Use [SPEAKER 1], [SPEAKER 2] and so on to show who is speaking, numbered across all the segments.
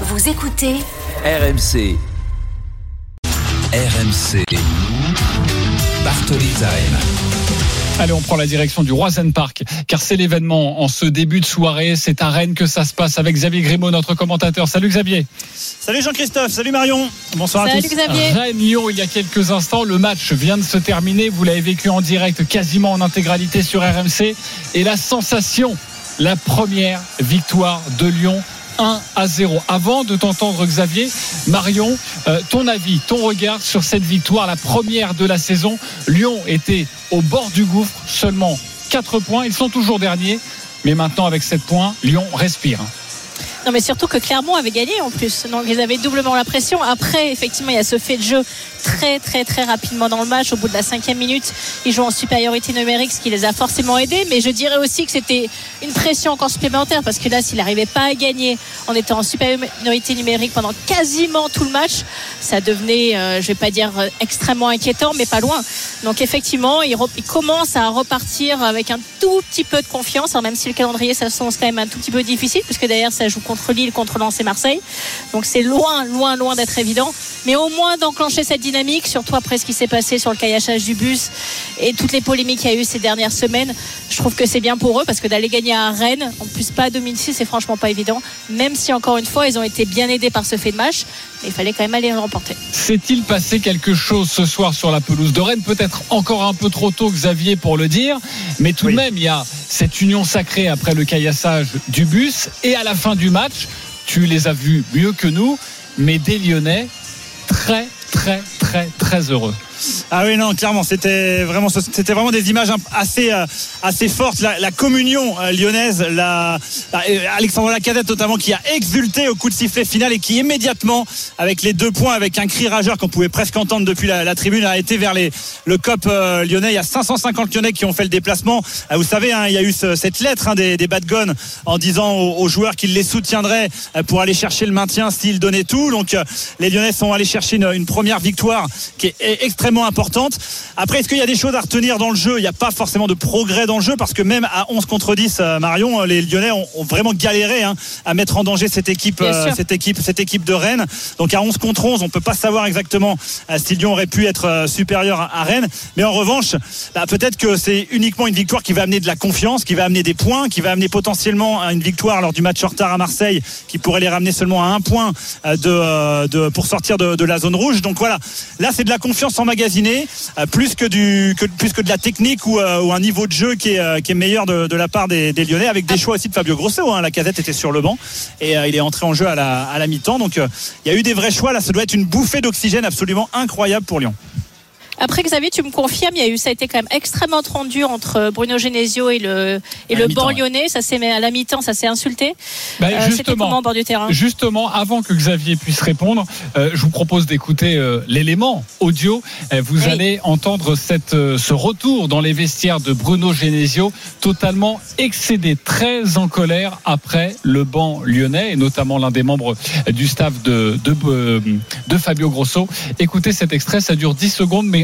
[SPEAKER 1] Vous écoutez
[SPEAKER 2] RMC. RMC. Bartoli.
[SPEAKER 3] Allez, on prend la direction du Roisen Park, car c'est l'événement en ce début de soirée. C'est à Rennes que ça se passe avec Xavier Grimaud, notre commentateur. Salut Xavier.
[SPEAKER 4] Salut Jean-Christophe, salut Marion. Bonsoir
[SPEAKER 5] Salut
[SPEAKER 4] à tous.
[SPEAKER 5] Xavier.
[SPEAKER 3] Rennes-Lyon, il y a quelques instants, le match vient de se terminer. Vous l'avez vécu en direct, quasiment en intégralité sur RMC. Et la sensation, la première victoire de Lyon 1 à 0. Avant de t'entendre Xavier, Marion, euh, ton avis, ton regard sur cette victoire, la première de la saison. Lyon était au bord du gouffre, seulement 4 points. Ils sont toujours derniers, mais maintenant avec 7 points, Lyon respire.
[SPEAKER 5] Non, mais surtout que Clermont avait gagné en plus. Donc ils avaient doublement la pression. Après, effectivement, il y a ce fait de jeu très, très, très rapidement dans le match. Au bout de la cinquième minute, ils jouent en supériorité numérique, ce qui les a forcément aidés. Mais je dirais aussi que c'était une pression encore supplémentaire parce que là, s'il n'arrivait pas à gagner en étant en supériorité numérique pendant quasiment tout le match, ça devenait, euh, je vais pas dire euh, extrêmement inquiétant, mais pas loin. Donc effectivement, il, re- il commence à repartir avec un tout petit peu de confiance, Alors, même si le calendrier s'annonce quand même un tout petit peu difficile, puisque d'ailleurs ça joue contre Lille, contre Lens et Marseille. Donc c'est loin, loin, loin d'être évident. Mais au moins d'enclencher cette dynamique, surtout après ce qui s'est passé sur le caillachage du bus et toutes les polémiques qu'il y a eu ces dernières semaines, je trouve que c'est bien pour eux parce que d'aller gagner à Rennes, en plus pas à domicile, c'est franchement pas évident. Même si encore une fois ils ont été bien aidés par ce fait de match, il fallait quand même aller le remporter.
[SPEAKER 3] S'est-il passé quelque chose ce soir sur la pelouse de Rennes? Peut-être encore un peu trop tôt, Xavier, pour le dire, mais tout
[SPEAKER 4] Oui.
[SPEAKER 3] de même, il y a cette union sacrée après le caillassage du bus. Et à la fin du match, tu les as vus mieux que nous, mais des Lyonnais très, très, très, très heureux.
[SPEAKER 4] Ah oui non clairement c'était vraiment c'était vraiment des images assez euh, assez fortes. La, communion euh, lyonnaise la, euh, Alexandre Lacazette notamment qui a exulté au coup de sifflet final et qui immédiatement avec les deux points avec un cri rageur qu'on pouvait presque entendre depuis la, tribune a été vers le COP lyonnais. Il y a 550 lyonnais qui ont fait le déplacement. Vous savez hein, il y a eu ce- cette lettre hein, des, des en disant aux, joueurs qu'ils les soutiendraient pour aller chercher le maintien s'ils donnaient tout. Donc les lyonnais sont allés chercher une, une première victoire qui est e- extrêmement importante. Après est-ce qu'il y a des choses à retenir dans le jeu? Il n'y a pas forcément de progrès dans le jeu parce que même à 11 contre 10 euh, Marion euh, les lyonnais ont, ont vraiment galéré hein, à mettre en danger cette équipe euh, cette équipe cette équipe de Rennes. Donc à 11 contre 11 on peut pas savoir exactement si Lyon aurait pu être supérieur à, Rennes. Mais en revanche bah, peut-être que c'est uniquement une victoire qui va amener de la confiance qui va amener des points qui va amener potentiellement à une victoire lors du match en retard à Marseille qui pourrait les ramener seulement à un point de, de pour sortir de, de la zone rouge. Donc voilà. Là c'est de la confiance emmagasinée euh, plus que du que, plus que de la technique ou, euh, ou un niveau de jeu qui est, euh, qui est meilleur de, de la part des, des Lyonnais avec des choix aussi de Fabio Grosso hein. la casette était sur le banc et il est entré en jeu à la, à la mi-temps. Donc il y a eu des vrais choix. Là ça doit être une bouffée d'oxygène absolument incroyable pour Lyon
[SPEAKER 5] Après, Xavier, tu me confirmes, il y a eu, ça a été quand même extrêmement tendu entre Bruno Genesio et le, et
[SPEAKER 3] À
[SPEAKER 5] le banc
[SPEAKER 3] ouais.
[SPEAKER 5] lyonnais. Ça s'est, à la mi-temps, ça s'est insulté. Euh, bord du terrain?
[SPEAKER 3] Justement, avant que Xavier puisse répondre, euh, je vous propose d'écouter euh, l'élément audio. Euh, vous
[SPEAKER 5] Oui.
[SPEAKER 3] allez entendre cette, euh, ce retour dans les vestiaires de Bruno Genesio, totalement excédé, très en colère après le banc lyonnais, et notamment l'un des membres du staff de, de, euh, de Fabio Grosso. Écoutez cet extrait, ça dure 10 secondes, mais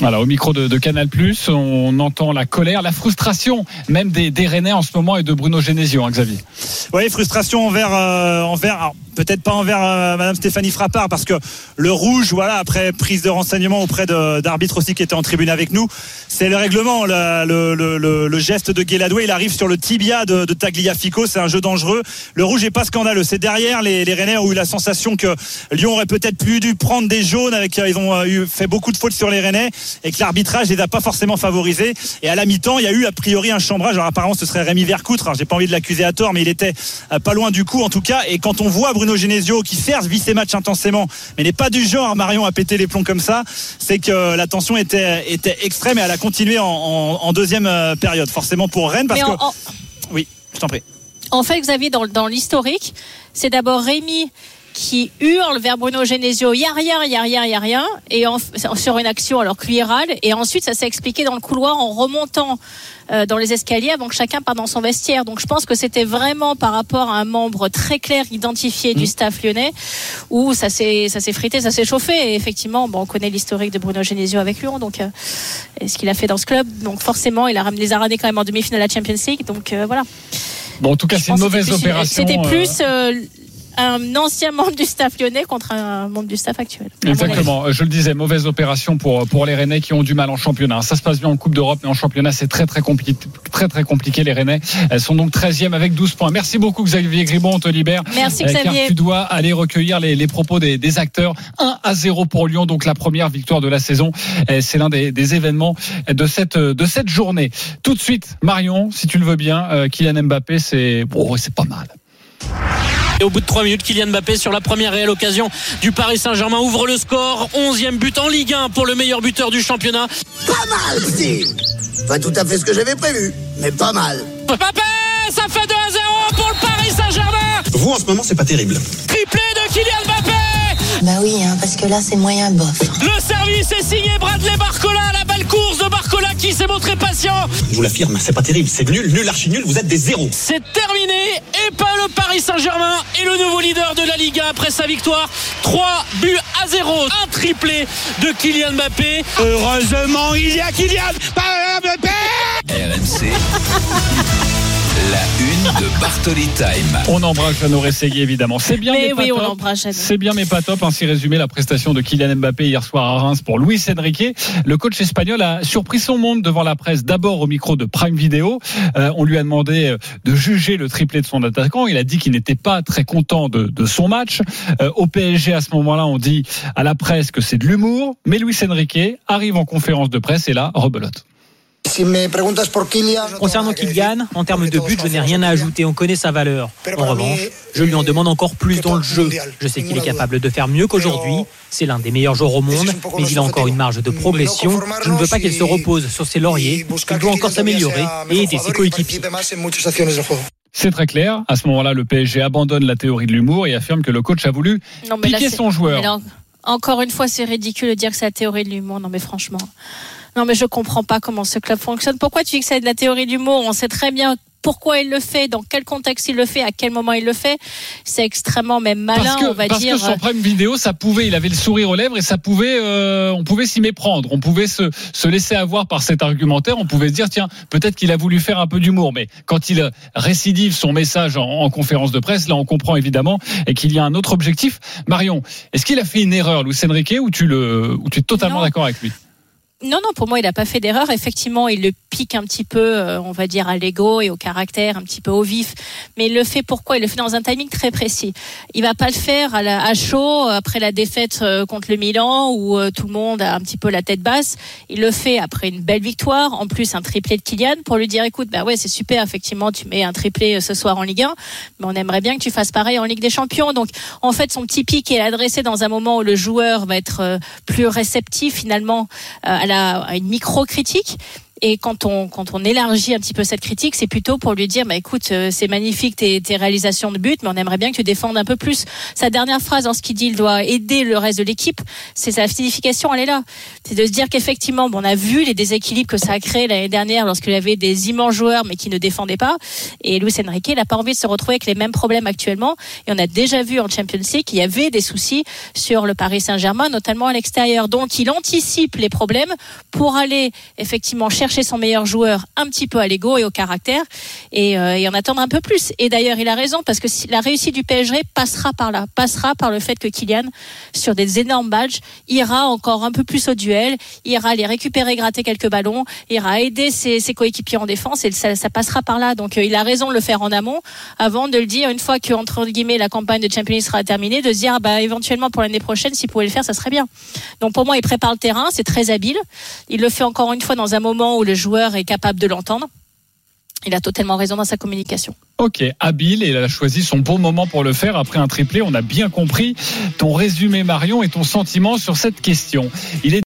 [SPEAKER 3] Voilà, au micro de, de Canal+, on entend la colère, la frustration, même des, des Rennais en ce moment et de Bruno Genesio, hein, Xavier.
[SPEAKER 4] Oui, frustration envers, euh, envers peut-être pas envers euh, Madame Stéphanie Frappard, parce que le rouge, voilà, après prise de renseignements auprès d'arbitres aussi qui étaient en tribune avec nous, c'est le règlement, le, le, le, le- geste de Guéladoué, il arrive sur le tibia de, de Tagliafico, c'est un jeu dangereux. Le rouge est pas scandaleux, c'est derrière les, les Rennais ont eu la sensation que Lyon aurait peut-être plus dû prendre des jaunes, avec euh, ils ont euh, eu, fait beaucoup de fautes sur les Rennais et que l'arbitrage les a pas forcément favorisés. Et à la mi-temps, il y a eu a priori un chambrage. Alors apparemment, ce serait Rémi Vercoutre. Alors, j'ai pas envie de l'accuser à tort, mais il était euh, pas loin du coup en tout cas. Et quand on voit Bruno Genesio qui certes vit ses matchs intensément, mais n'est pas du genre Marion à péter les plombs comme ça, c'est que la tension était était extrême et elle a continué en, en- en deuxième euh, période. Forcément pour Rennes parce que oui, je t'en prie.
[SPEAKER 5] En fait, Xavier, dans, dans l'historique, c'est d'abord Rémi qui hurle vers Bruno Genesio, il y a rien, il y a rien, il y a rien, et en- sur une action alors que lui râle, et ensuite ça s'est expliqué dans le couloir en remontant euh, dans les escaliers avant que chacun parte dans son vestiaire. Donc je pense que c'était vraiment par rapport à un membre très clair identifié du staff lyonnais où ça s'est ça s'est frité, ça s'est chauffé. Et effectivement, bon, on connaît l'historique de Bruno Genesio avec Lyon, donc euh, et ce qu'il a fait dans ce club. Donc forcément, il a ramené les a ramenés quand même en demi-finale à la Champions League. Donc euh, voilà.
[SPEAKER 3] Bon, en tout cas, c'est une mauvaise opération.
[SPEAKER 5] C'était plus un ancien membre du staff lyonnais contre un membre du staff actuel.
[SPEAKER 3] Exactement, je le disais, mauvaise opération pour, pour les Rennais qui ont du mal en championnat. Ça se passe bien en Coupe d'Europe, mais en championnat, c'est très très compliqué, très très compliqué. Les Rennais, elles sont donc 13e avec 12 points. Merci beaucoup Xavier Gribon, on te libère.
[SPEAKER 5] Merci
[SPEAKER 3] Euh, Car
[SPEAKER 5] Xavier.
[SPEAKER 3] tu dois aller recueillir les, les propos des, des acteurs. 1 à 0 pour Lyon, donc la première victoire de la saison. Euh, C'est l'un des, des événements de cette, de cette journée. Tout de suite, Marion, si tu le veux bien, euh, Kylian Mbappé, c'est bon, c'est pas mal.
[SPEAKER 1] Et au bout de 3 minutes, Kylian Mbappé sur la première réelle occasion du Paris Saint-Germain ouvre le score. 11e but en Ligue 1 pour le meilleur buteur du championnat.
[SPEAKER 6] Pas mal, si Pas tout à fait ce que j'avais prévu, mais pas mal.
[SPEAKER 1] Mbappé, ça fait 2 à 0 pour le Paris Saint-Germain.
[SPEAKER 7] Vous, en ce moment, c'est pas terrible.
[SPEAKER 1] Triplé.
[SPEAKER 8] Bah oui, hein, parce que là, c'est moyen bof.
[SPEAKER 1] Le service est signé Bradley Barcola. La belle course de Barcola qui s'est montré patient.
[SPEAKER 7] Je vous l'affirme, c'est pas terrible. C'est nul, nul, archi nul. Vous êtes des zéros.
[SPEAKER 1] C'est terminé et pas le Paris Saint-Germain est le nouveau leader de la Ligue 1 après sa victoire. 3 buts à 0. Un triplé de Kylian Mbappé.
[SPEAKER 4] Heureusement, il y a Kylian Mbappé
[SPEAKER 2] RMC. La une de Bartoli Time.
[SPEAKER 3] On embrasse Jeannot Rességui, évidemment. C'est bien,
[SPEAKER 5] Mais
[SPEAKER 3] mais pas
[SPEAKER 5] on
[SPEAKER 3] top. C'est bien, mais pas top. Ainsi résumé la prestation de Kylian Mbappé hier soir à Reims pour Luis Enrique. Le coach espagnol a surpris son monde devant la presse, d'abord au micro de Prime Video. Euh, on lui a demandé euh, de juger le triplé de son attaquant. Il a dit qu'il n'était pas très content de, de son match. Euh, au PSG, à ce moment-là, on dit à la presse que c'est de l'humour. Mais Luis Enrique arrive en conférence de presse et là, rebelote.
[SPEAKER 9] Concernant Kylian, en termes de but, je n'ai rien à ajouter. On connaît sa valeur. En revanche, je lui en demande encore plus dans le jeu. Je sais qu'il est capable de faire mieux qu'aujourd'hui. C'est l'un des meilleurs joueurs au monde, mais il a encore une marge de progression. Je ne veux pas qu'il se repose sur ses lauriers. Il doit encore s'améliorer et aider ses coéquipiers.
[SPEAKER 3] C'est très clair. À ce moment-là, le PSG abandonne la théorie de l'humour et affirme que le coach a voulu
[SPEAKER 5] Non, mais là,
[SPEAKER 3] piquer son joueur.
[SPEAKER 5] là, encore une fois, c'est ridicule de dire que c'est la théorie de l'humour. Non, mais franchement. Non, mais je comprends pas comment ce club fonctionne. Pourquoi tu dis que c'est de la théorie de l'humour On sait très bien pourquoi il le fait, dans quel contexte il le fait, à quel moment il le fait. C'est extrêmement même malin,
[SPEAKER 3] parce que,
[SPEAKER 5] on va
[SPEAKER 3] parce
[SPEAKER 5] dire.
[SPEAKER 3] que sur Prime Vidéo, ça pouvait, il avait le sourire aux lèvres et ça pouvait, euh, on pouvait s'y méprendre, on pouvait se, se laisser avoir par cet argumentaire, on pouvait se dire tiens, peut-être qu'il a voulu faire un peu d'humour, mais quand il récidive son message en, en conférence de presse, là on comprend évidemment et qu'il y a un autre objectif. Marion, est-ce qu'il a fait une erreur, Luis Enrique, ou tu le, ou tu es totalement d'accord avec lui?
[SPEAKER 5] Non, non, pour moi, il n'a pas fait d'erreur. Effectivement, il le pique un petit peu, euh, on va dire, à l'ego et au caractère, un petit peu au vif. Mais il le fait pourquoi? Il le fait dans un timing très précis. Il va pas le faire à, la, à chaud après la défaite euh, contre le Milan où euh, tout le monde a un petit peu la tête basse. Il le fait après une belle victoire, en plus un triplé de Kylian pour lui dire écoute, bah ouais, c'est super, effectivement, tu mets un triplé euh, ce soir en Ligue 1, mais on aimerait bien que tu fasses pareil en Ligue des Champions. Donc, en fait, son petit pic est adressé dans un moment où le joueur va être euh, plus réceptif finalement euh, à, la, à une micro-critique. Et quand on, quand on élargit un petit peu cette critique, c'est plutôt pour lui dire, bah, écoute, euh, c'est magnifique tes, tes réalisations de but, mais on aimerait bien que tu défendes un peu plus. Sa dernière phrase, en ce qu'il dit, il doit aider le reste de l'équipe, c'est sa signification, elle est là. C'est de se dire qu'effectivement, bon, on a vu les déséquilibres que ça a créé l'année dernière lorsqu'il y avait des immenses joueurs, mais qui ne défendaient pas. Et Luis Enrique, il n'a pas envie de se retrouver avec les mêmes problèmes actuellement. Et on a déjà vu en Champions League qu'il y avait des soucis sur le Paris Saint-Germain, notamment à l'extérieur. Donc, il anticipe les problèmes pour aller effectivement chercher son meilleur joueur un petit peu à l'ego et au caractère et, euh, en attendre un peu plus. Et d'ailleurs, il a raison parce que la réussite du PSG passera par là, passera par le fait que Kylian, sur des énormes badges, ira encore un peu plus au duel, ira les récupérer, gratter quelques ballons, ira aider ses, coéquipiers en défense et ça, passera par là. Donc, euh, il a raison de le faire en amont avant de le dire une fois que entre guillemets la campagne de Champions sera terminée, de se dire ah bah éventuellement pour l'année prochaine, s'il pouvait le faire, ça serait bien. Donc pour moi, il prépare le terrain, c'est très habile. Il le fait encore une fois dans un moment où le joueur est capable de l'entendre. Il a totalement raison dans sa communication.
[SPEAKER 3] Ok, habile et il a choisi son bon moment pour le faire après un triplé. On a bien compris ton résumé Marion et ton sentiment sur cette question. Il est